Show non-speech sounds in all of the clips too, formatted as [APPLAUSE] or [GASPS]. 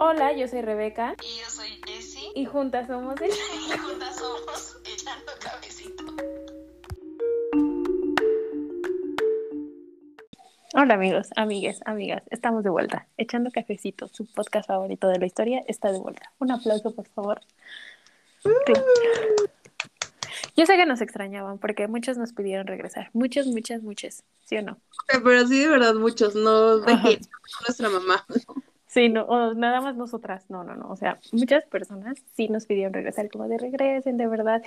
Hola, yo soy Rebeca. Y yo soy Jessie. Y juntas somos [LAUGHS] el... Y juntas somos Echando Cabecito. Hola amigos, amigues, amigas. Estamos de vuelta. Echando Cafecito, su podcast favorito de la historia, está de vuelta. Un aplauso, por favor. Yo sé que nos extrañaban porque muchos nos pidieron regresar. Muchos, muchas, muchas. ¿Sí o no? Pero sí, de verdad, muchos. No de nuestra mamá. Sí, no, o nada más nosotras, no, no, no, o sea, muchas personas sí nos pidieron regresar, como de regresen, de verdad.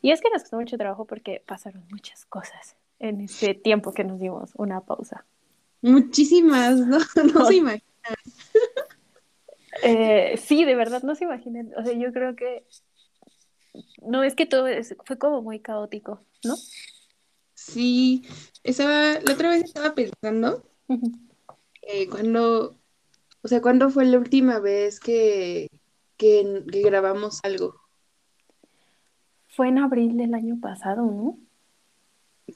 Y es que nos costó mucho trabajo porque pasaron muchas cosas en ese tiempo que nos dimos una pausa. Muchísimas, ¿no? [LAUGHS] No se imaginan. Eh, sí, de verdad, no se imaginen, o sea, yo creo que, no, es que todo es- fue como muy caótico, ¿no? Sí, estaba, la otra vez estaba pensando eh, cuando, o sea, ¿cuándo fue la última vez que, que, que grabamos algo? Fue en abril del año pasado, ¿no?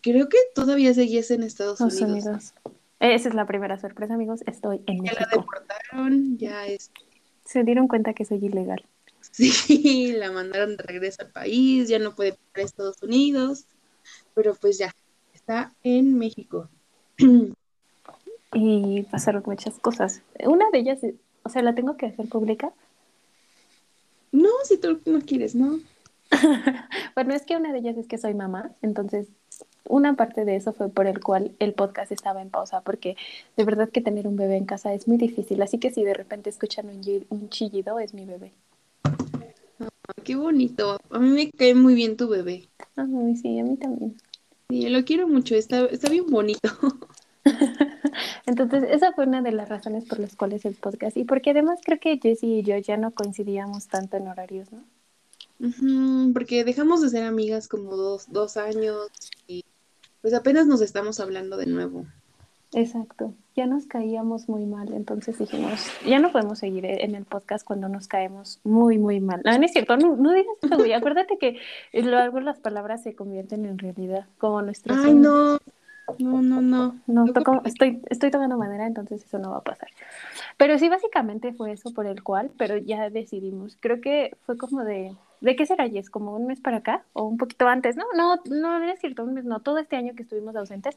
Creo que todavía seguías en Estados Estados Unidos. Unidos. Esa es la primera sorpresa, amigos, estoy en Ya la México. deportaron, ya es, Se dieron cuenta que soy ilegal. sí, [LAUGHS] la mandaron de regreso al país, ya no puede pasar a Estados Unidos, pero pues ya, está en México. [CLEARS THROAT] y pasaron muchas cosas. Una de ellas, o sea, la tengo que hacer pública. No, si tú no quieres, ¿no? [LAUGHS] Bueno, es que una de ellas es que soy mamá, entonces una parte de eso fue por el cual el podcast estaba en pausa, porque de verdad que tener un bebé en casa es muy difícil, así que si de repente escuchan un chillido, es mi bebé. Ah, Qué bonito. A mí me cae muy bien tu bebé. Ay, sí, a mí también. Sí, lo quiero mucho. Está, está bien bonito. [LAUGHS] Entonces, esa fue una de las razones por las cuales el podcast, y porque además creo que Jessie y yo ya no coincidíamos tanto en horarios, ¿no? Porque dejamos de ser amigas como dos, dos años y pues apenas nos estamos hablando de nuevo. Exacto, ya nos caíamos muy mal, entonces dijimos, ya no podemos seguir e-, en el podcast cuando nos caemos muy, muy mal. No, no es cierto, no, no digas eso, güey. Acuérdate que luego las palabras se convierten en realidad, como nuestros Ay, no. No, no, no. No, toco- estoy, estoy tomando madera, entonces eso no va a pasar. Pero sí, básicamente fue eso por el cual, pero ya decidimos. Creo que fue como de, ¿de qué será, Jess? ¿Como un mes para acá? ¿O un poquito antes? No, no, no, no es cierto, un mes, no. Todo este año que estuvimos ausentes,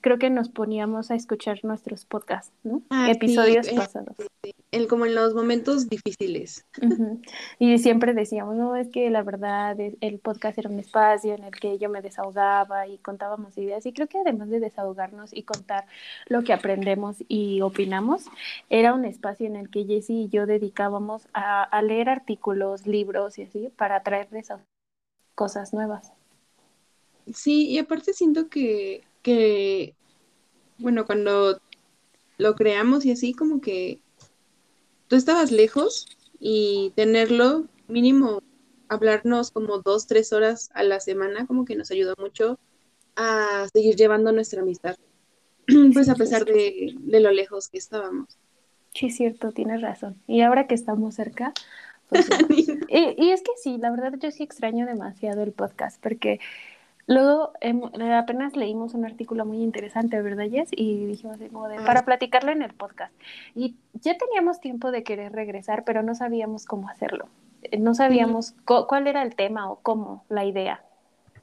creo que nos poníamos a escuchar nuestros podcasts, ¿no? Ah, sí, Episodios eh, pasados. El, como en los momentos difíciles. Ujú. Y siempre decíamos, no, es que la verdad, es- el podcast era un espacio en el que yo me desahogaba y contábamos ideas. Y creo que además de desahogarnos y contar lo que aprendemos y opinamos, era un espacio en el que Jessie y yo dedicábamos a, a leer artículos, libros y así, para traerles a- cosas nuevas. Sí, y aparte siento que, que, bueno, cuando lo creamos y así, como que tú estabas lejos y tenerlo mínimo, hablarnos como dos, tres horas a la semana, como que nos ayudó mucho a seguir llevando nuestra amistad, [CLEARS THROAT] pues a pesar de, de lo lejos que estábamos. Sí, es cierto, tienes razón. Y ahora que estamos cerca, pues. [LAUGHS] Y, y es que sí, la verdad yo sí extraño demasiado el podcast porque luego eh, apenas leímos un artículo muy interesante, ¿verdad, Jess? Y dijimos así como de, para platicarlo en el podcast. Y ya teníamos tiempo de querer regresar, pero no sabíamos cómo hacerlo. Eh, No sabíamos cuál era el tema o cómo, la idea.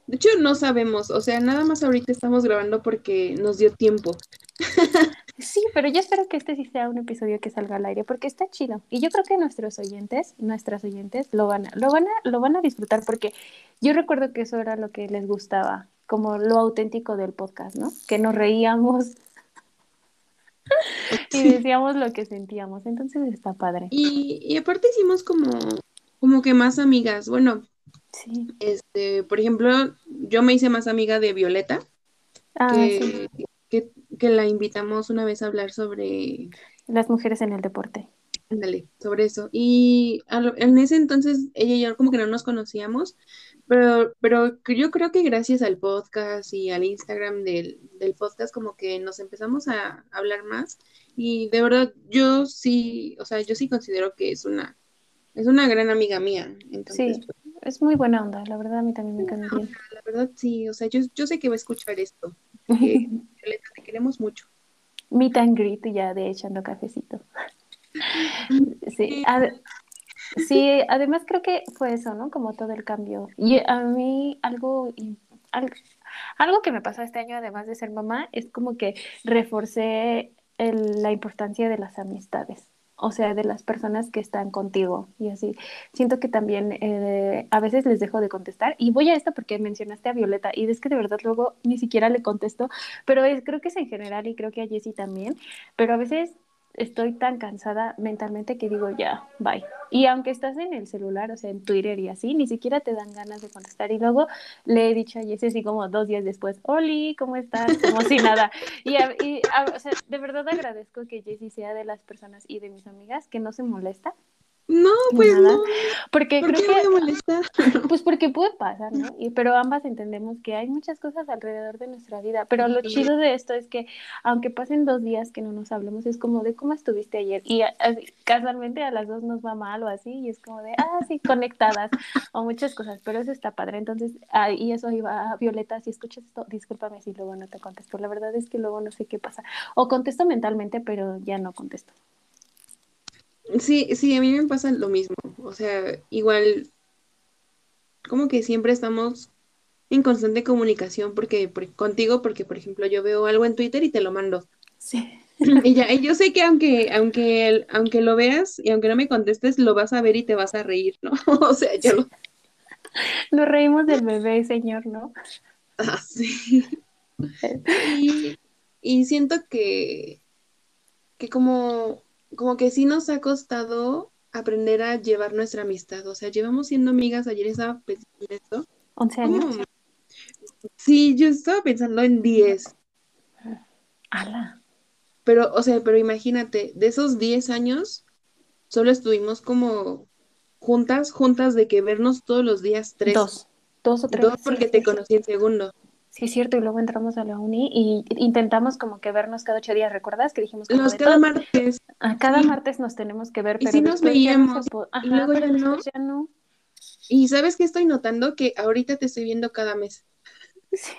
De hecho, no sabemos, o sea, nada más ahorita estamos grabando porque nos dio tiempo. [LAUGHS] Sí, pero yo espero que este sí sea un episodio que salga al aire porque está chido. Y yo creo que nuestros oyentes, nuestras oyentes, lo van a, lo van a, lo van a disfrutar porque yo recuerdo que eso era lo que les gustaba, como lo auténtico del podcast, ¿no? Que nos reíamos [LAUGHS] y decíamos lo que sentíamos. Entonces está padre. Y, y aparte hicimos como, como que más amigas. Bueno, Sí. este, por ejemplo, yo me hice más amiga de Violeta, Ah, sí. que, que, la invitamos una vez a hablar sobre, Las mujeres en el deporte. ándale, sobre eso. Y lo- en ese entonces ella y yo como que no nos conocíamos, pero, pero yo creo que gracias al podcast y al Instagram del, del podcast como que nos empezamos a hablar más. Y de verdad, yo sí, o sea, yo sí considero que es una, es una gran amiga mía. Entonces, Sí, es muy buena onda, la verdad a mí también me cae bien. La verdad, sí, o sea, yo, yo sé que va a escuchar esto. Violeta, te queremos mucho. Meet and greet ya de echando cafecito. [LAUGHS] Sí, ade- sí, además creo que fue eso, ¿no? Como todo el cambio. Y a mí algo, im- al- algo que me pasó este año, además de ser mamá, es como que reforcé el- la importancia de las amistades. O sea, de las personas que están contigo y así. Siento que también eh, a veces les dejo de contestar. Y voy a esto porque mencionaste a Violeta y es que de verdad luego ni siquiera le contesto, pero es- creo que es en general y creo que a Jessie también. Pero a veces estoy tan cansada mentalmente que digo ya, bye. Y aunque estás en el celular, o sea, en Twitter y así, ni siquiera te dan ganas de contestar. Y luego le he dicho a Jessie así como dos días después, Oli, ¿cómo estás? Como si nada. Y, o sea, de verdad agradezco que Jessie sea de las personas y de mis amigas que no se molesta. No, pues nada, no. Porque ¿Por creo qué que me molesta? [LAUGHS] pues porque puede pasar, ¿no? [LAUGHS] Y, pero ambas entendemos que hay muchas cosas alrededor de nuestra vida. Pero lo chido de esto es que, aunque pasen dos días que no nos hablemos, es como de cómo estuviste ayer. Y a- así, casualmente a las dos nos va mal o así, y es como de, ah, sí, conectadas, o muchas cosas. Pero eso está padre. Entonces, ah, y eso iba a Violeta, si escuchas esto, discúlpame si luego no te contesto. La verdad es que luego no sé qué pasa. O contesto mentalmente, pero ya no contesto. Sí, sí, a mí me pasa lo mismo. O sea, igual, como que siempre estamos en constante comunicación porque, por- contigo, porque por ejemplo yo veo algo en Twitter y te lo mando. Sí. [LAUGHS] Y ya, y yo sé que aunque, aunque, aunque lo veas y aunque no me contestes, lo vas a ver y te vas a reír, ¿no? [LAUGHS] O sea, yo lo... Nos reímos del bebé, señor, ¿no? Ah, sí. [LAUGHS] Y, y siento que, que como, como que sí nos ha costado aprender a llevar nuestra amistad. O sea, llevamos siendo amigas, ayer estaba pensando en esto. 11 años. ¿Cómo? Sí, yo estaba pensando en 10, Ala. pero, o sea, pero imagínate, de esos 10 años, solo estuvimos como juntas, juntas de que vernos todos los días tres. Dos. Dos o tres. Dos porque te conocí en segundo. Sí, es cierto, y luego entramos a la uni y intentamos como que vernos cada ocho días, ¿recuerdas? Que dijimos como Los cada todo- martes. a cada sí. martes nos tenemos que ver, Y pero sí nos no veíamos, y luego ya no. ya no. Y ¿sabes qué estoy notando? Que ahorita te estoy viendo cada mes. Sí.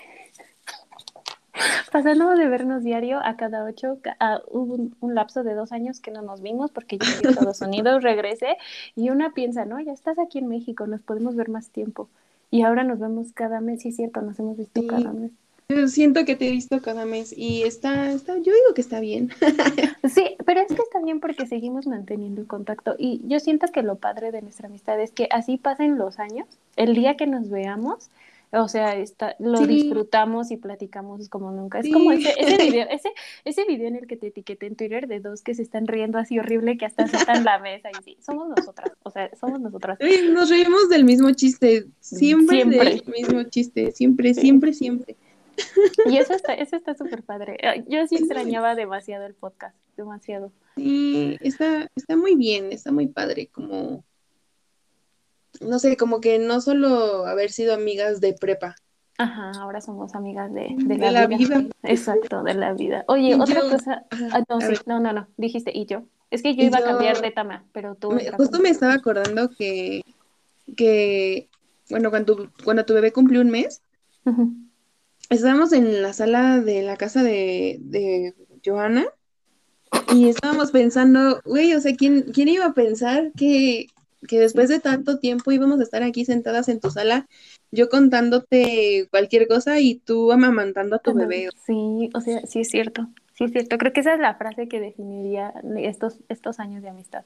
[LAUGHS] Pasando de vernos diario a cada ocho, a- hubo un, un lapso de dos años que no nos vimos porque yo fui a Estados [LAUGHS] Unidos, regresé y una piensa, ¿no? Ya estás aquí en México, nos podemos ver más tiempo. Y ahora nos vemos cada mes, sí es cierto, nos hemos visto Sí. cada mes. Yo siento que te he visto cada mes y está, está, yo digo que está bien. [LAUGHS] Sí, pero es que está bien porque seguimos manteniendo el contacto y yo siento que lo padre de nuestra amistad es que así pasen los años, el día que nos veamos, o sea, está, lo Sí. disfrutamos y platicamos como nunca. Es Sí. como ese, ese [LAUGHS] video, ese, ese video en el que te etiqueté en Twitter de dos que se están riendo así horrible que hasta azotan la mesa y sí, somos nosotras, o sea, somos nosotras. Nos reímos del mismo chiste, siempre, Siempre. del mismo chiste, siempre, Sí. siempre, siempre. Y eso está, eso está súper padre. Yo sí extrañaba demasiado el podcast, demasiado. Sí, está, está muy bien, está muy padre, como, no sé, como que no solo haber sido amigas de prepa. Ajá, ahora somos amigas de, De la, la vida. vida. [LAUGHS] Exacto, de la vida. Oye, Y otra yo- cosa. Ajá, Ah, no, sí, no, no, no, dijiste, y yo. Es que yo iba a cambiar de tema, pero tú. Me- justo me estaba acordando que, que bueno, cuando, tu- cuando tu bebé cumplió un mes, estábamos en la sala de la casa de, de Joana y estábamos pensando, güey, o sea, ¿quién, quién iba a pensar que, que después de tanto tiempo íbamos a estar aquí sentadas en tu sala, yo contándote cualquier cosa y tú amamantando a tu bebé? Sí, o sea, sí es cierto. Sí es cierto. Creo que esa es la frase que definiría estos, estos años de amistad.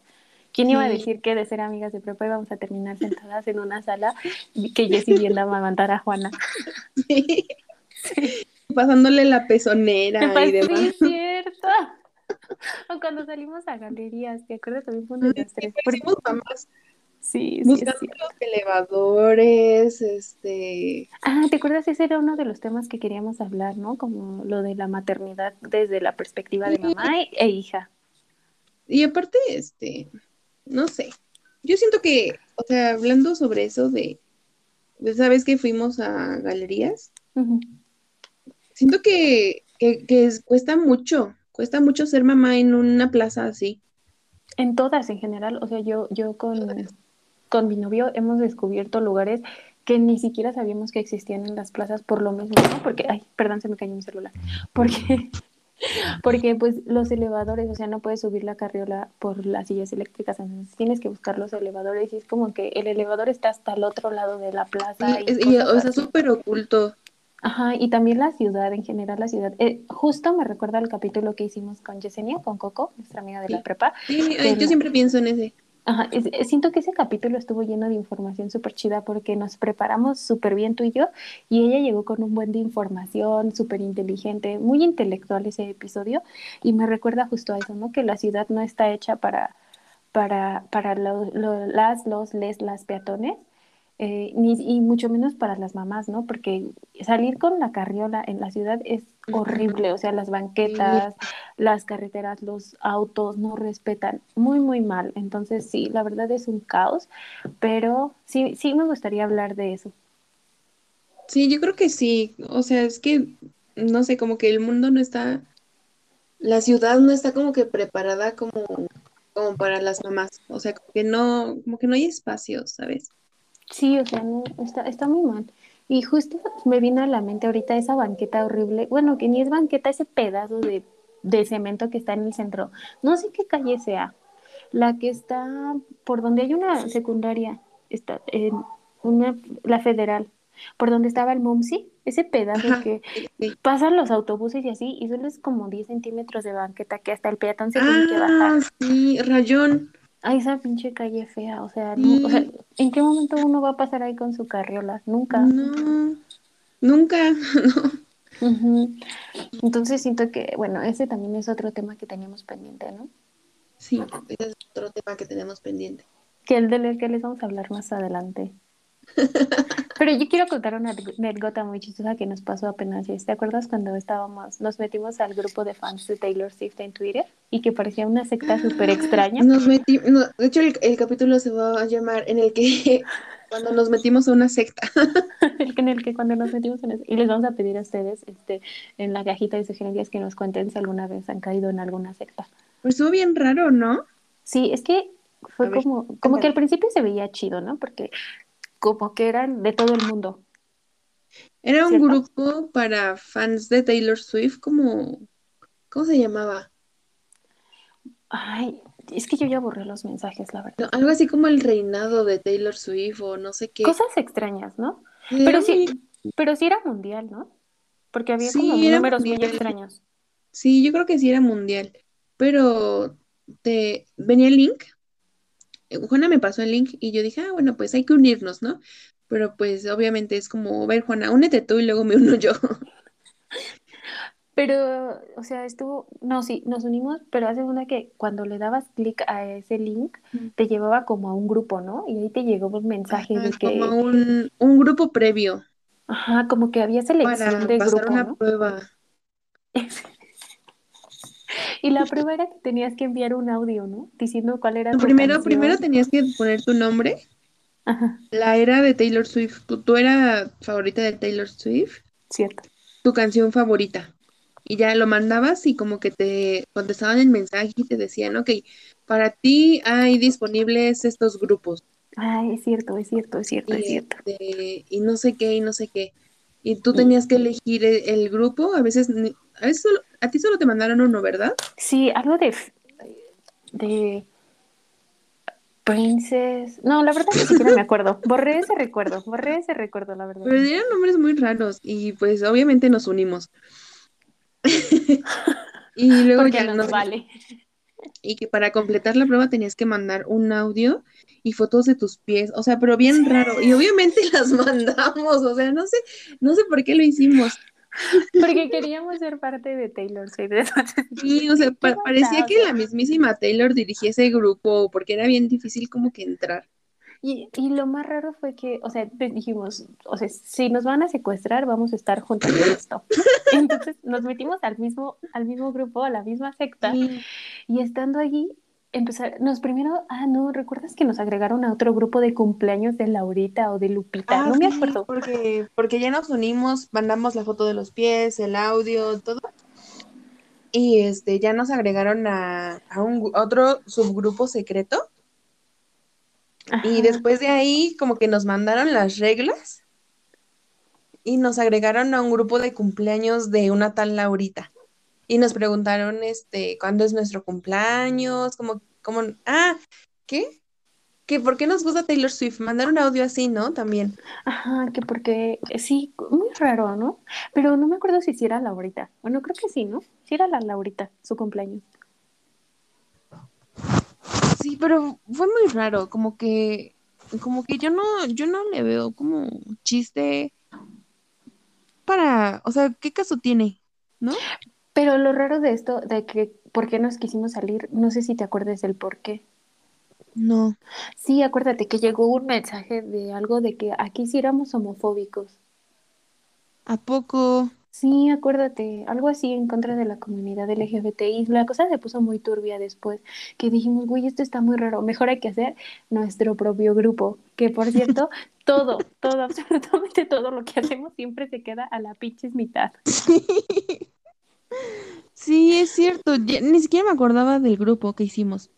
¿Quién iba a Sí. decir que de ser amigas de prepa íbamos a terminar sentadas en una sala y que Jessie viendo a amamantar a Juana? Pasándole la pezonera y Pues, demás. sí, es cierto. O cuando salimos a galerías, ¿te acuerdas? También fue uno de los tres. Porque- Parecimos mamás Sí, sí, es los elevadores, este, Ah, ¿te acuerdas? Ese era uno de los temas que queríamos hablar, ¿no? Como lo de la maternidad desde la perspectiva de mamá e- e hija. Y aparte, este, no sé, yo siento que, o sea, hablando sobre eso de, ¿sabes que fuimos a galerías? Siento que, que, que es- cuesta mucho, cuesta mucho ser mamá en una plaza así. En todas, en general. O sea, yo, yo con, con mi novio hemos descubierto lugares que ni siquiera sabíamos que existían en las plazas por lo mismo, ¿no? Porque, ay, perdón, se me cayó mi celular. Porque [LAUGHS] Porque pues los elevadores, o sea, no puedes subir la carriola por las sillas eléctricas, entonces tienes que buscar los elevadores y es como que el elevador está hasta el otro lado de la plaza. Y y, o sea, súper oculto. Ajá, y también la ciudad, en general la ciudad. Eh, justo me recuerda el capítulo que hicimos con Yesenia, con Coco, nuestra amiga de la prepa. Sí, yo siempre pienso en ese. Ajá, es- siento que ese capítulo estuvo lleno de información súper chida porque nos preparamos súper bien tú y yo y ella llegó con un buen de información, súper inteligente, muy intelectual ese episodio y me recuerda justo a eso, ¿no? Que la ciudad no está hecha para, para, para las, los, les, las peatones. Eh, ni, y mucho menos para las mamás, ¿no? Porque salir con la carriola en la ciudad es horrible, o sea, las banquetas, las carreteras, los autos no respetan muy, muy mal. Entonces, sí, la verdad es un caos, pero sí, sí me gustaría hablar de eso. Sí, yo creo que sí. O sea, es que, no sé, como que el mundo no está, la ciudad no está como que preparada como, como para las mamás. O sea, como que no, como que no hay espacio, ¿sabes? Sí, o sea, no, está, está muy mal. Y justo me vino a la mente ahorita esa banqueta horrible, bueno, que ni es banqueta, ese pedazo de, de cemento que está en el centro. No sé qué calle sea, la que está por donde hay una secundaria, está en una, la federal, por donde estaba el MUMSI, ese pedazo Ajá, que sí, pasan los autobuses y así, y solo es como 10 centímetros de banqueta que hasta el peatón se tiene que Ah, bajar. sí, rayón. Ay, esa pinche calle fea, o sea, no, o sea, Sí. ¿en qué momento uno va a pasar ahí con su carriola? Nunca. No, nunca, [LAUGHS] no. Entonces siento que, bueno, ese también es otro tema que teníamos pendiente, ¿no? Sí, ese es otro tema que tenemos pendiente. Que el del que les vamos a hablar más adelante. Pero yo quiero contar una anécdota muy chistosa que nos pasó apenas. ¿Te acuerdas cuando estábamos, nos metimos al grupo de fans de Taylor Swift en Twitter y que parecía una secta súper extraña? Nos metí, no, de hecho, el, el capítulo se va a llamar en el que [LAUGHS] cuando nos metimos a una secta. [LAUGHS] el que en el que cuando nos metimos en y les vamos a pedir a ustedes este, en la cajita de sugerencias que nos cuenten si alguna vez han caído en alguna secta. Pues estuvo bien raro, ¿no? Sí, es que fue ver, como, como que al principio se veía chido, ¿no? Porque como que eran de todo el mundo. Era un ¿Cierto? grupo para fans de Taylor Swift, como, ¿cómo se llamaba? Ay, es que yo ya borré los mensajes, la verdad. No, algo así como el reinado de Taylor Swift o no sé qué. Cosas extrañas, ¿no? Pero sí, pero sí era mundial, ¿no? Porque había Sí, como números muy extraños. Sí, yo creo que sí era mundial, pero te venía el link. Eh, Juana me pasó el link y yo dije, ah, bueno, pues hay que unirnos, ¿no? Pero pues obviamente es como, ver, Juana, únete tú y luego me uno yo. [LAUGHS] Pero, o sea, estuvo, no, sí, nos unimos, pero hace una que cuando le dabas clic a ese link, Mm. te llevaba como a un grupo, ¿no? Y ahí te llegó un mensaje Ajá, de que, como un, un grupo previo ajá, como que había selección para de pasar grupo, una ¿no? prueba. [LAUGHS] Y la prueba era que tenías que enviar un audio, ¿no? Diciendo cuál era No, tu primero, primero tenías que poner tu nombre, Ajá, la era de Taylor Swift, tu, tu era favorita de Taylor Swift, cierto. tu canción favorita. Y ya lo mandabas y como que te contestaban el mensaje y te decían, ok, para ti hay disponibles estos grupos. Ay, es cierto, es cierto, es cierto, es cierto. este, y no sé qué, y no sé qué. Y tú tenías que elegir el, el grupo, a veces, a ti solo te mandaron uno, ¿verdad? Sí, algo de, de Princess. No, la verdad ni siquiera me acuerdo. Borré ese recuerdo, borré ese recuerdo, la verdad. Pero eran nombres muy raros y pues obviamente nos unimos. [LAUGHS] Y luego Porque ya nos nos, vale. y que para completar la prueba tenías que mandar un audio y fotos de tus pies, o sea, pero bien raro. Y obviamente [LAUGHS] las mandamos, o sea, no sé, no sé por qué lo hicimos. Porque queríamos ser parte de Taylor Swift. [LAUGHS] Sí, o sea, pa- parecía que la mismísima Taylor dirigía ese grupo porque era bien difícil como que entrar. Y, y lo más raro fue que, o sea, pues dijimos, o sea, si nos van a secuestrar, vamos a estar juntos en esto. [LAUGHS] Entonces nos metimos al mismo, al mismo grupo, a la misma secta, Sí. y estando allí, empezar, nos primero, ah, no, ¿recuerdas que nos agregaron a otro grupo de cumpleaños de Laurita o de Lupita? Ah, no me sí, acuerdo. porque, porque ya nos unimos, mandamos la foto de los pies, el audio, todo. Y este, ya nos agregaron a, a un a otro subgrupo secreto. Y después de ahí, como que nos mandaron las reglas y nos agregaron a un grupo de cumpleaños de una tal Laurita. y nos preguntaron este cuándo es nuestro cumpleaños, como, como, ah, ¿qué? Que por qué nos gusta Taylor Swift, mandar un audio así, ¿no? También. Ajá, que porque sí, muy raro, ¿no? Pero no me acuerdo si sí era Laurita. Bueno, creo que sí, ¿no? Sí era la Laurita, su cumpleaños. Sí, pero fue muy raro, como que, como que yo no, yo no le veo como chiste para, o sea, ¿qué caso tiene? ¿No? Pero lo raro de esto, de que por qué nos quisimos salir, no sé si te acuerdas del por qué. No. Sí, acuérdate que llegó un mensaje de algo de que aquí sí éramos homofóbicos. ¿A poco? Sí, acuérdate, algo así en contra de la comunidad LGBTI. La cosa se puso muy turbia después, que dijimos, güey, esto está muy raro, mejor hay que hacer nuestro propio grupo. Que por cierto, [LAUGHS] todo, todo, [LAUGHS] absolutamente todo lo que hacemos siempre se queda a la pinches mitad. Sí, es cierto, ya- ni siquiera me acordaba del grupo que hicimos.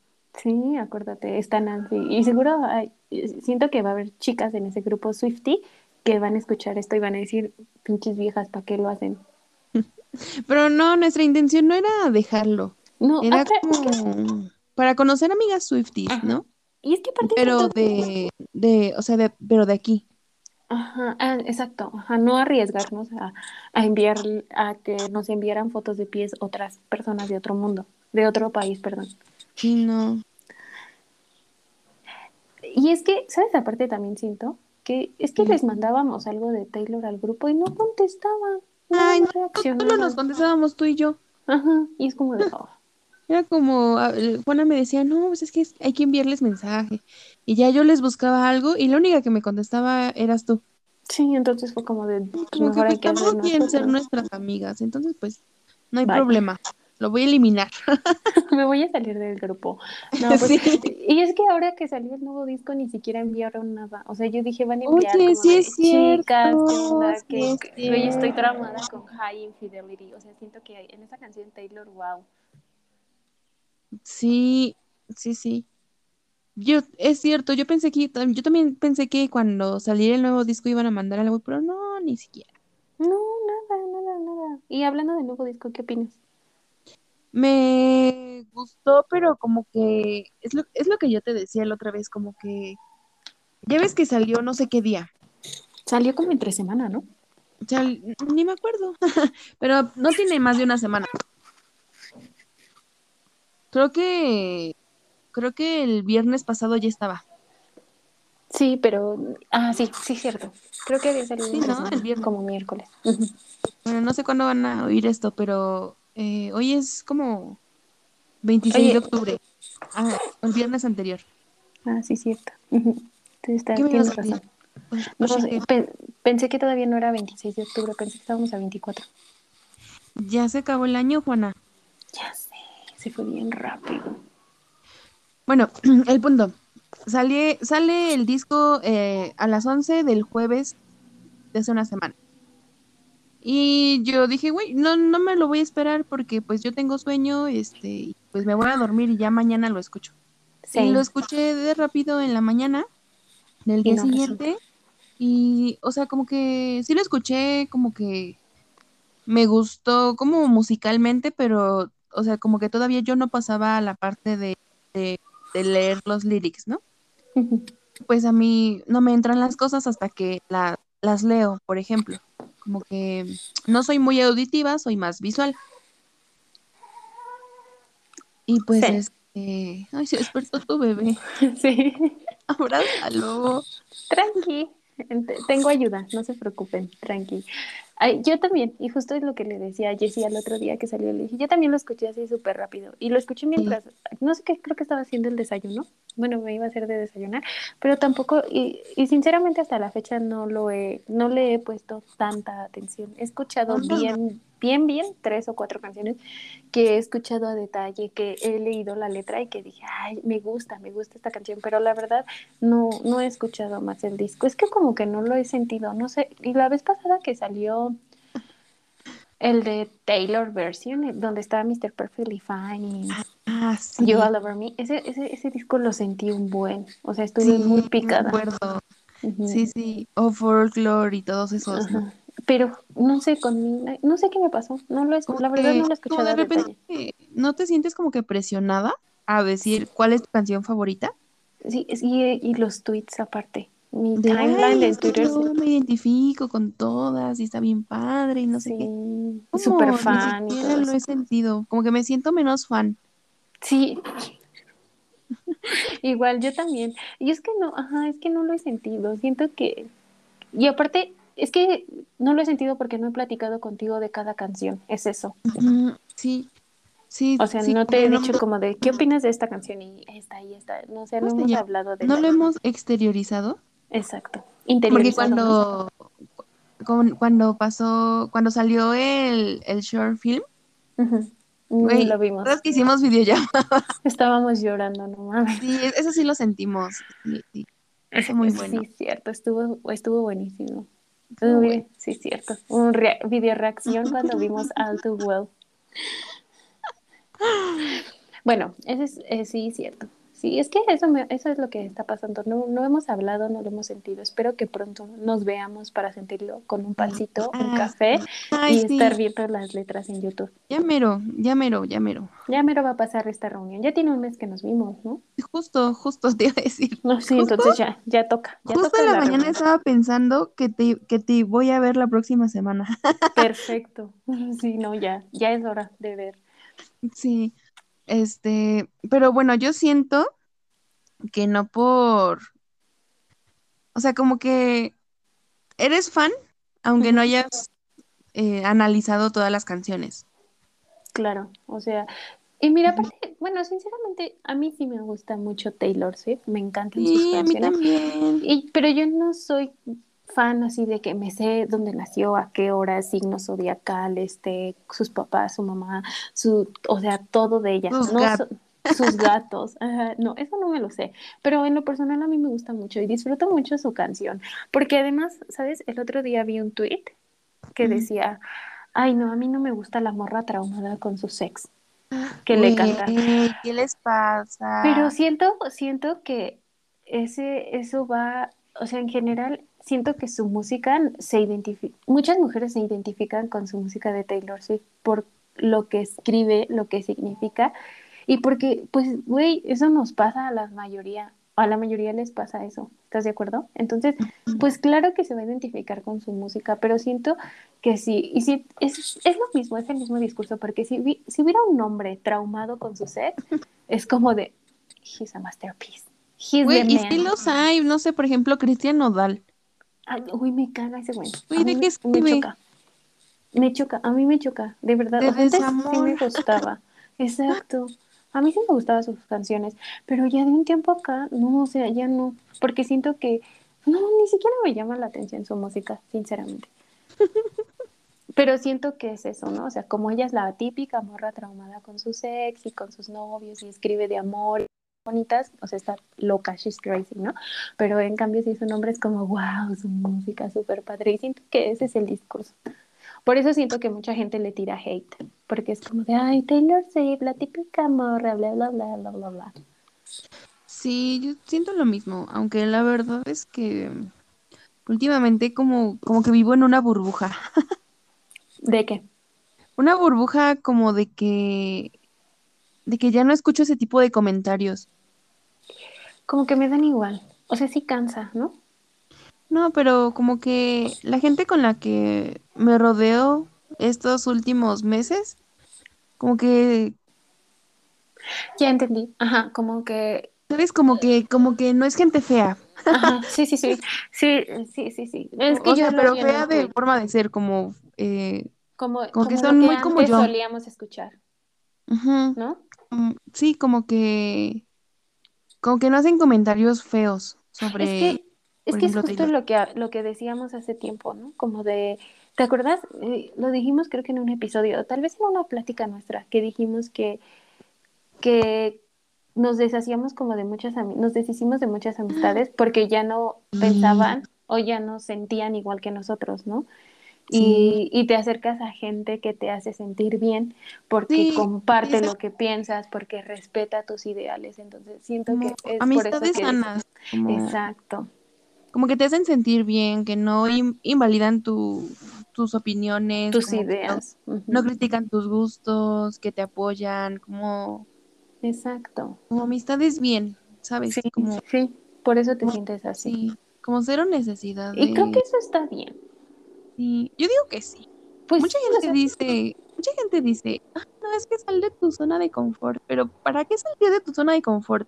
Sí, acuérdate, está Nancy. Y seguro hay- siento que va a haber chicas en ese grupo Swifty que van a escuchar esto y van a decir, pinches viejas, ¿para qué lo hacen? [LAUGHS] Pero no, nuestra intención no era dejarlo, No, era que- como para conocer amigas Swifties, Ajá. ¿no? y es que aparte Pero de, de, o sea, de, pero de aquí. Ajá, ah, exacto, ajá, no arriesgarnos a, a enviar, a que nos enviaran fotos de pies otras personas de otro mundo, de otro país, perdón. Sí, no. Y es que, ¿sabes? Aparte también siento que es que les mandábamos algo de Taylor al grupo y no contestaban, no, Ay, no no, solo nos contestábamos tú y yo. Ajá, y es como de, oh, Era como, Juana me decía, no, pues es que hay que enviarles mensaje. Y ya yo les buscaba algo y la única que me contestaba eras tú. sí, entonces fue como de, pues Como que mejor hay pues que hacer tampoco quieren ser nuestras amigas. Entonces, pues, no hay Bye. problema. Lo voy a eliminar. [LAUGHS] Me voy a salir del grupo. No, [LAUGHS] pues, Sí. Y es que ahora que salió el nuevo disco ni siquiera enviaron nada. O sea, yo dije, van a enviar Oye, como sí de, es chicas, ¿qué onda? sí Que, que- oye, estoy traumada con High Infidelity. O sea, siento que en esa canción Taylor, wow. Sí, sí, sí. Yo, es cierto, yo pensé que, yo también pensé que cuando saliera el nuevo disco iban a mandar algo, pero no, ni siquiera. No, nada, nada, nada. Y hablando del nuevo disco, ¿qué opinas? Me gustó, pero como que es lo, es lo que yo te decía la otra vez, como que ya ves que salió no sé qué día. Salió como entre semana, ¿no? Ni me acuerdo, [LAUGHS] pero no tiene más de una semana. Creo que creo que el viernes pasado ya estaba. Sí, pero. Ah, sí, sí, cierto. Creo que había salido Sí, ¿no? El viernes. como miércoles. Bueno, no sé cuándo van a oír esto, pero eh, hoy es como 26 Oye. de octubre. Ah, el viernes anterior. Ah, sí, cierto. Ujú. Sí, está- ¿Qué me tienes razón. Pues, No sé, que pe- pensé que todavía no era 26 de octubre, pensé que estábamos a 24. ya se acabó el año, Juana. Ya se fue bien rápido. Bueno, [CLEARS THROAT] el punto. Sale, sale el disco eh, a las 11 del jueves de hace una semana. Y yo dije, güey, no, no me lo voy a esperar porque pues yo tengo sueño, este, y, pues me voy a dormir y ya mañana lo escucho. Sí. Y lo escuché de rápido en la mañana del día no siguiente. Y, o sea, como que sí lo escuché, como que me gustó como musicalmente, pero, o sea, como que todavía yo no pasaba a la parte de, de, de leer los lyrics, ¿no? Pues a mí no me entran las cosas hasta que la- las leo, por ejemplo. Como que no soy muy auditiva, soy más visual. Y pues, Sí. este, ay, se despertó tu bebé. [LAUGHS] Sí, Abrázalo. tranqui. Tengo ayuda, no se preocupen, tranqui. Ay, yo también, y justo es lo que le decía a Jessie al otro día que salió, le dije, yo también lo escuché así súper rápido, y lo escuché mientras, no sé qué, creo que estaba haciendo el desayuno, bueno, me iba a hacer de desayunar, pero tampoco, y, y sinceramente hasta la fecha no lo he, no le he puesto tanta atención, he escuchado bien, bien, bien, tres o cuatro canciones que he escuchado a detalle, que he leído la letra y que dije, ay, me gusta, me gusta esta canción, pero la verdad no, no he escuchado más el disco. Es que como que no lo he sentido, no sé. Y la vez pasada que salió el de Taylor version, eh, donde estaba Mr. Perfectly Fine y Ah, sí. You All Over Me, ese, ese, ese disco lo sentí un buen. O sea, estuve Sí, muy me picada. acuerdo. Sí, sí. O Folklore y todos esos, ¿no? Pero no sé, con no sé qué me pasó, no lo Como la verdad no lo como escuchado de repente detalle. no te sientes como que presionada a decir cuál es tu canción favorita. Sí, es- y, y los tweets aparte. Mi De, "Ay, timeline de Twitter yo me identifico con todas y está bien padre y no sé sí, qué. sí, súper Ni fan y siquiera todo lo eso. he sentido. Como que me siento menos fan. Sí. [LAUGHS] Igual yo también. Y es que no, ajá, es que no lo he sentido. Siento que y aparte es que no lo he sentido porque no he platicado contigo de cada canción. Es eso. Sí, sí, O sea, sí, no te he no, dicho como de qué opinas de esta canción y esta y esta. No sé, no ¿Cómo se hemos llama? hablado de no la- lo hemos exteriorizado. Exacto. Porque cuando, con- cuando pasó, cuando salió el, el short film, güey, lo vimos. ¿recuerdas que hicimos videollamada? [LAUGHS] Estábamos llorando, no mames. Sí, eso sí lo sentimos. Sí, muy bueno. Sí, cierto, estuvo, estuvo buenísimo. Sí, cierto. Un rea- video reacción cuando vimos All Too Well. Bueno, ese es, eh, sí, cierto. Sí, es que eso, me- eso es lo que está pasando. No, no hemos hablado, no lo hemos sentido. Espero que pronto nos veamos para sentirlo con un pancito, un Ah, café Ay, y sí, estar viendo las letras en YouTube. ya mero, ya mero, ya mero. Ya mero va a pasar esta reunión. Ya tiene un mes que nos vimos, ¿no? Justo, justo te iba a decir. No, sí, Justo- entonces ya, ya toca. Ya Justo toca en la, la mañana reunión. estaba pensando que te, que te voy a ver la próxima semana. [LAUGHS] Perfecto. [LAUGHS] Sí, no, ya, ya es hora de ver. Sí, este, pero bueno, yo siento que no por, o sea, como que eres fan, aunque no hayas eh, analizado todas las canciones. Claro, o sea, y mira, aparte, bueno, sinceramente, a mí sí me gusta mucho Taylor Swift, me encantan sus Sí, a mí canciones, también. y, pero yo no soy así de que me sé dónde nació, a qué hora, signo zodiacal, este, sus papás, su mamá, su, o sea, todo de ella, Sus no gat- so- sus gatos, ajá, no, eso no me lo sé, pero en lo personal a mí me gusta mucho y disfruto mucho su canción, porque además, ¿sabes? El otro día vi un tweet que decía, ay, no, a mí no me gusta la morra traumada con su sex [GASPS] que le canta. ¿qué les pasa? Pero siento, siento que ese, eso va, o sea, en general, siento que su música se identifica, muchas mujeres se identifican con su música de Taylor Swift por lo que escribe, lo que significa, y porque, pues, güey, eso nos pasa a la mayoría, a la mayoría les pasa eso, ¿estás de acuerdo? Entonces, pues claro que se va a identificar con su música, pero siento que sí, y sí, es, es lo mismo, es el mismo discurso, porque si, vi- si hubiera un hombre traumado con su sex, [LAUGHS] es como de, he's a masterpiece. He's the y sí los hay, no sé, por ejemplo, Cristian Nodal. Ay, uy, me caga ese güey. A ¿de qué me- me choca. Me choca, a mí me choca, de verdad. De antes sí me gustaba. Exacto. A mí sí me gustaban sus canciones, pero ya de un tiempo acá, no, o sea, ya no, porque siento que, no, ni siquiera me llama la atención su música, sinceramente. [LAUGHS] Pero siento que es eso, ¿no? O sea, como ella es la típica morra traumada con su sex y con sus novios y escribe de amor bonitas, o sea, está loca, she's crazy, ¿no? Pero en cambio si su nombre es como, wow, su música súper padre y siento que ese es el discurso. Por eso siento que mucha gente le tira hate, porque es como de, ay, Taylor Swift, la típica morra, bla, bla, bla, bla, bla, bla. Sí, yo siento lo mismo, aunque la verdad es que últimamente como, como que vivo en una burbuja. [LAUGHS] ¿De qué? Una burbuja como de que de que ya no escucho ese tipo de comentarios. Como que me dan igual. O sea, sí cansa, ¿no? No, pero como que la gente con la que me rodeo estos últimos meses, como que, Ya entendí. Ajá, como que ¿sabes? Como que, como que no es gente fea. Ajá, sí, sí, sí, sí, sí, sí, sí. Es que o yo sea, pero fea de forma de ser, como, eh, como, como que como son lo muy que como antes yo. solíamos escuchar, ujú, ¿no? mm, sí, como que, como que no hacen comentarios feos sobre, Es que, es que es justo lo que, lo que decíamos hace tiempo, ¿no? Como de, ¿te acuerdas? Eh, lo dijimos creo que en un episodio, tal vez en una plática nuestra, que dijimos que, que nos deshacíamos como de muchas, nos deshicimos de muchas amistades porque ya no pensaban o ya no sentían igual que nosotros, ¿no? Sí. Y, y te acercas a gente que te hace sentir bien porque Sí, comparte lo que piensas, porque respeta tus ideales. Entonces siento como que es por eso amistades que... sanas, como, Exacto. como que te hacen sentir bien, que no in- invalidan tu, tus opiniones, Tus no, ideas. No critican tus gustos, que te apoyan, como, Exacto. como amistades bien, ¿sabes? Sí, Como, sí, por eso te como- sientes así. sí, como cero necesidad Y creo que eso está bien. Sí, yo digo que sí. Pues Mucha gente dice, mucha gente dice, "Ah, no, es que sal de tu zona de confort, pero ¿para qué salir de tu zona de confort?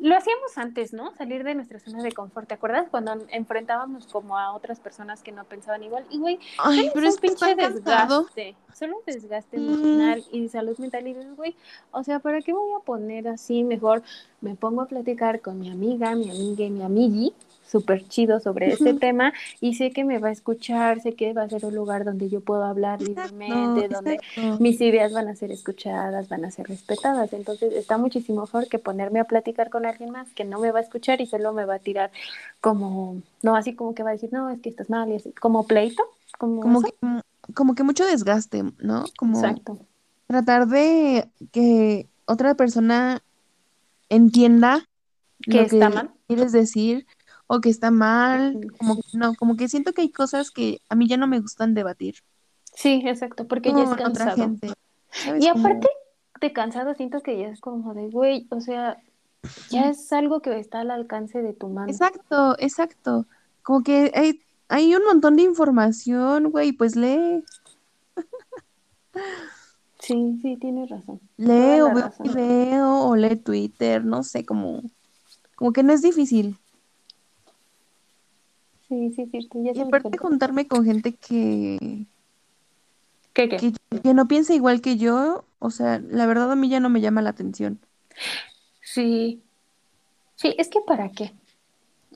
lo hacíamos antes, ¿no? Salir de nuestra zona de confort. ¿Te acuerdas cuando enfrentábamos como a otras personas que no pensaban igual? Y güey, Ay, pero un es que pinche desgaste. Solo desgaste Mm. emocional y salud mental. Y dices, güey, o sea, ¿para qué voy a poner así? Mejor me pongo a platicar con mi amiga, mi amiga y mi amigui, súper chido sobre este tema. Y sé que me va a escuchar, sé que va a ser un lugar donde yo puedo hablar Exacto, libremente, donde exacto. mis ideas van a ser escuchadas, van a ser respetadas. Entonces está muchísimo mejor que ponerme a platicar con alguien más que no me va a escuchar y solo me va a tirar como, no, así como que va a decir, no, es que estás mal, y así, como pleito, como, Como que, como que mucho desgaste, ¿no? Como Exacto. tratar de que otra persona entienda Que lo está que mal. quieres decir o que está mal, como que no, como que siento que hay cosas que a mí ya no me gustan debatir Sí, exacto, porque ya es con otra cansado. gente. Y aparte de cansado, siento que ya es como de, güey, o sea, ya es algo que está al alcance de tu mano. Exacto, exacto. Como que hay, hay un montón de información, güey, pues lee, Sí, sí, tienes razón. lee o la ve un razón. video o lee Twitter, no sé, como, como que no es difícil. Sí, sí, sí, ya Y aparte juntarme con gente que, ¿Qué, qué? que, que no piensa igual que yo, o sea, la verdad a mí ya no me llama la atención. Sí, sí, es que ¿para qué?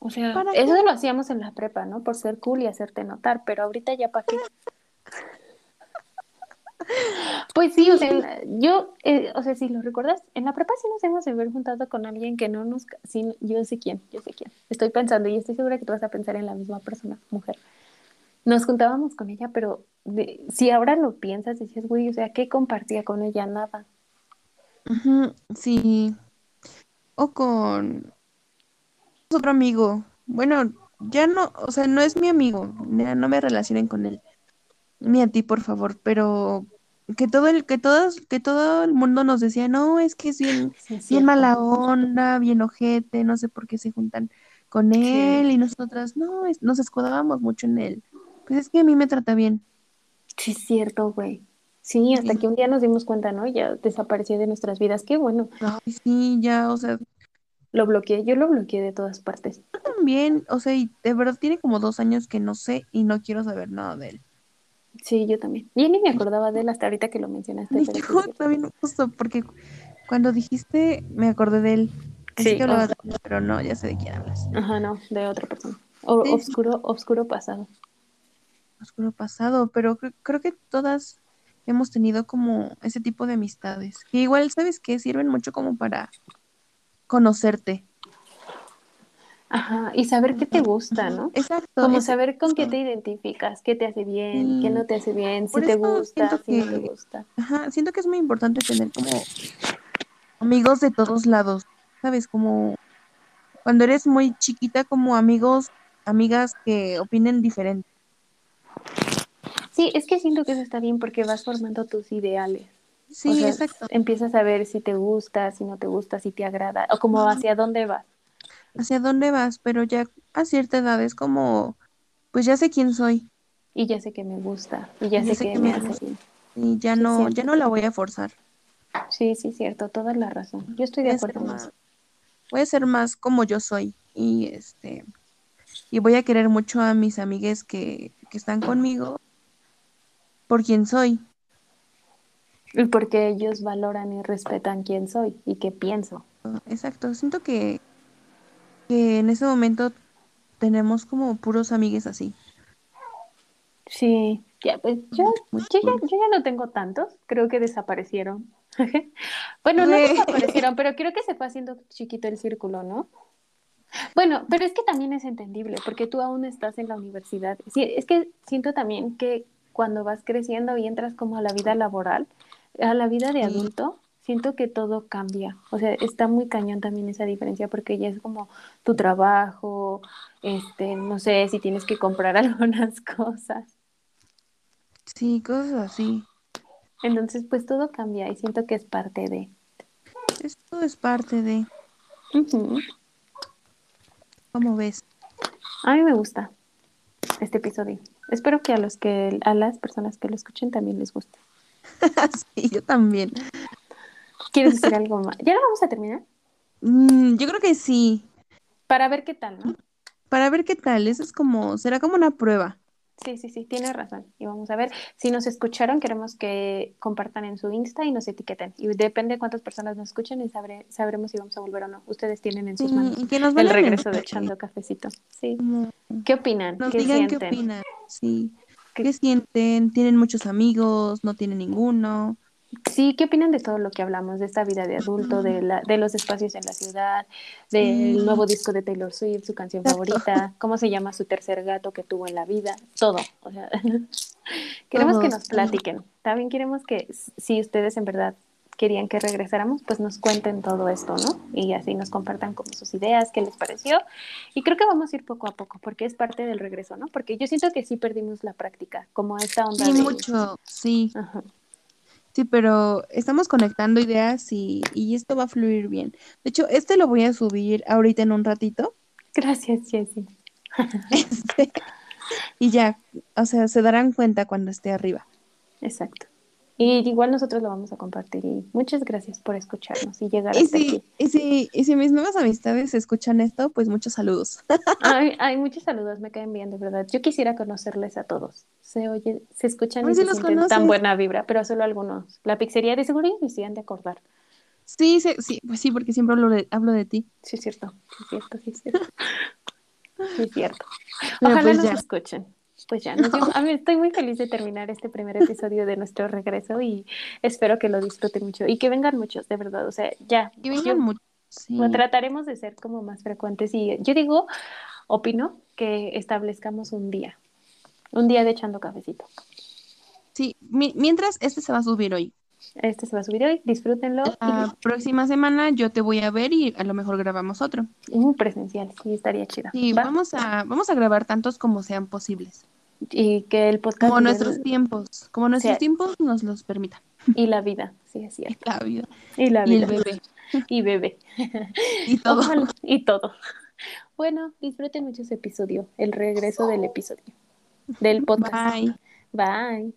O sea, ¿Para eso qué? lo hacíamos en la prepa, ¿no? Por ser cool y hacerte notar, pero ahorita ya ¿para qué? Pues sí, o sea, yo, eh, o sea, si lo recuerdas, en la prepa sí nos hemos de haber juntado con alguien que no nos, sí, yo sé quién, yo sé quién. Estoy pensando y estoy segura que tú vas a pensar en la misma persona, mujer. Nos juntábamos con ella, pero de- si ahora lo piensas, dices, güey, o sea, ¿qué compartía con ella? Nada. Sí. O con otro amigo. Bueno, ya no, o sea, no es mi amigo, no me relacionen con él. Ni a ti, por favor, pero que todo el, que todos, que todo el mundo nos decía, no, es que es bien, [LAUGHS] Sí, bien cierto. mala onda, bien ojete, no sé por qué se juntan con Sí. él, y nosotras, no, es- nos escudábamos mucho en él. Pues es que a mí me trata bien. Sí, es cierto, güey. Sí, hasta Sí. que un día nos dimos cuenta, ¿no? Ya desapareció de nuestras vidas. Qué bueno. Ay, sí, ya, o sea, Lo bloqueé, yo lo bloqueé de todas partes. yo también, o sea, y de verdad tiene como dos años que no sé y no quiero saber nada de él. Sí, yo también. Y ni me acordaba de él hasta ahorita que lo mencionaste. Ni yo también justo porque cuando dijiste me acordé de él. Pensé Sí, que de él, pero no, ya sé de quién hablas. Ajá, no, de otra persona. O, Sí. obscuro, obscuro pasado. Oscuro pasado, pero cre- creo que todas hemos tenido como ese tipo de amistades. Que igual, ¿sabes qué? Sirven mucho como para conocerte. Ajá, y saber qué te gusta, ¿no? Exacto. Como saber con qué te identificas, qué te hace bien, qué no te hace bien, si Por te gusta, si no te gusta. Ajá, siento que es muy importante tener como amigos de todos lados, ¿sabes? Como cuando eres muy chiquita, como amigos, amigas que opinen diferente. Sí, es que siento que eso está bien porque vas formando tus ideales. Sí, o sea, exacto. empiezas a ver si te gusta, si no te gusta, si te agrada, o como hacia dónde vas. ¿Hacia dónde vas? Pero ya a cierta edad es como, pues ya sé quién soy Y ya sé que me gusta, y ya, Ya sé, que, que me hace bien. y ya Sí, no, cierto. ya no la voy a forzar. Sí, sí, cierto, toda la razón. Yo estoy de acuerdo más, voy a ser más como yo soy y este y voy a querer mucho a mis amigues que, que están conmigo por quien soy. Y porque ellos valoran y respetan quién soy y qué pienso. Exacto, siento que, que en ese momento tenemos como puros amigues así. Sí, ya, pues yo, yo, ya, yo ya no tengo tantos, creo que desaparecieron. [LAUGHS] bueno, no desaparecieron, pero creo que se fue haciendo chiquito el círculo, ¿no? Bueno, pero es que también es entendible, porque tú aún estás en la universidad. Sí, es que siento también que cuando vas creciendo y entras como a la vida laboral, a la vida de adulto, Siento que todo cambia. O sea, está muy cañón también esa diferencia porque ya es como tu trabajo, este, no sé si tienes que comprar [LAUGHS] algunas cosas. Sí, cosas así. Entonces, pues todo cambia y siento que es parte de. Esto es parte de. ¿cómo ves? A mí me gusta este episodio. Espero que a los que a las personas que lo escuchen también les guste. [LAUGHS] sí, yo también. ¿Quieres decir algo más? ¿Ya lo vamos a terminar? Mm, yo creo que sí. Para ver qué tal, ¿no? Para ver qué tal. Eso es como, será como una prueba. Sí, sí, sí, tienes razón. Y vamos a ver, si nos escucharon, queremos que compartan en su Insta y nos etiqueten. Y depende de cuántas personas nos escuchen y sabremos si vamos a volver o no. Ustedes tienen en sus Sí, manos y que nos el regreso de Echando Cafecito. Sí. ¿Qué opinan? Nos ¿Qué digan qué sienten? opinan. Sí. ¿Qué- ¿Qué sienten? ¿Tienen muchos amigos? ¿No tienen ninguno? Sí, ¿qué opinan de todo lo que hablamos, de esta vida de adulto, de, la, de los espacios en la ciudad, del Sí. nuevo disco de Taylor Swift, su canción favorita, cómo se llama su tercer gato que tuvo en la vida, todo. O sea, [LAUGHS] queremos que nos platiquen. También queremos que si ustedes en verdad querían que regresáramos, pues nos cuenten todo esto, ¿no? Y así nos compartan como sus ideas, qué les pareció. Y creo que vamos a ir poco a poco, porque es parte del regreso, ¿no? Porque yo siento que sí perdimos la práctica, como esta onda Sí, de... mucho. Sí, Ajá. Sí, pero estamos conectando ideas y, y esto va a fluir bien. De hecho, este lo voy a subir ahorita en un ratito. Gracias, Jessie. [LAUGHS] Este, y ya, o sea, se darán cuenta cuando esté arriba. Exacto. Y igual nosotros lo vamos a compartir. Y muchas gracias por escucharnos y llegar Y hasta si, aquí. y si, y si mis nuevas amistades escuchan esto, pues muchos saludos. [LAUGHS] Ay, ay, muchos saludos, me caen bien, de verdad. Yo quisiera conocerles a todos. Se oye, se escuchan y se sienten tan buena vibra, pero solo algunos. La pizzería de seguro y se han de acordar. Sí, sí, sí, pues sí, porque siempre hablo de, hablo de ti. Sí, es cierto, sí, es cierto, sí, es cierto. [LAUGHS] Sí, es cierto. Pero Ojalá pues nos ya. escuchen. Pues ya, [LAUGHS] nos dio- a mí estoy muy feliz de terminar este primer episodio de nuestro regreso y espero que lo disfruten mucho y que vengan muchos, de verdad. O sea, ya. Que vengan muchos. Sí. Bueno, trataremos de ser como más frecuentes y yo digo, opino que establezcamos un día, un día de echando cafecito. Sí, mi- mientras este se va a subir hoy. Este se va a subir hoy, disfrútenlo La próxima semana yo te voy a ver y a lo mejor grabamos otro. y un presencial, sí, estaría chido. Sí, ¿va? vamos a, vamos a grabar tantos como sean posibles. Y que el podcast Como nuestros tiempos, como nuestros Sí. tiempos nos los permitan. y la vida, sí, es cierto. [LAUGHS] La vida. Y la Y el vida. bebé. Y bebé. [LAUGHS] Y todo. Ojalá, y todo. Bueno, disfruten mucho ese episodio, el regreso del episodio, del podcast. Bye. Bye.